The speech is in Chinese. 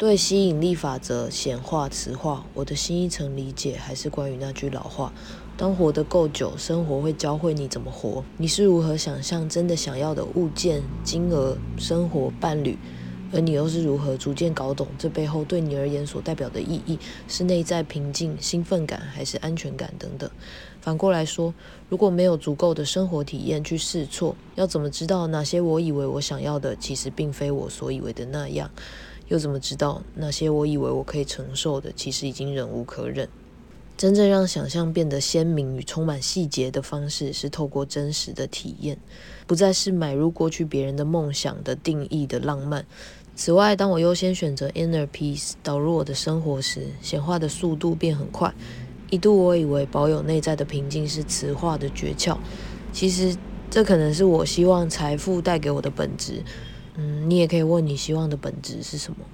对吸引力法则显化词化，我的新一层理解还是关于那句老话：当活得够久，生活会教会你怎么活。你是如何想象真的想要的物件、金额、生活、伴侣，而你又是如何逐渐搞懂这背后对你而言所代表的意义？是内在平静、兴奋感，还是安全感等等？反过来说，如果没有足够的生活体验去试错，要怎么知道哪些我以为我想要的，其实并非我所以为的那样？又怎么知道那些我以为我可以承受的，其实已经忍无可忍？真正让想象变得鲜明与充满细节的方式，是透过真实的体验，不再是买入过去别人的梦想的定义的浪漫。此外，当我优先选择 inner peace 导入我的生活时，显化的速度变很快。一度我以为保有内在的平静是词化的诀窍，其实这可能是我希望财富带给我的本质。嗯，你也可以问你希望的本质是什么。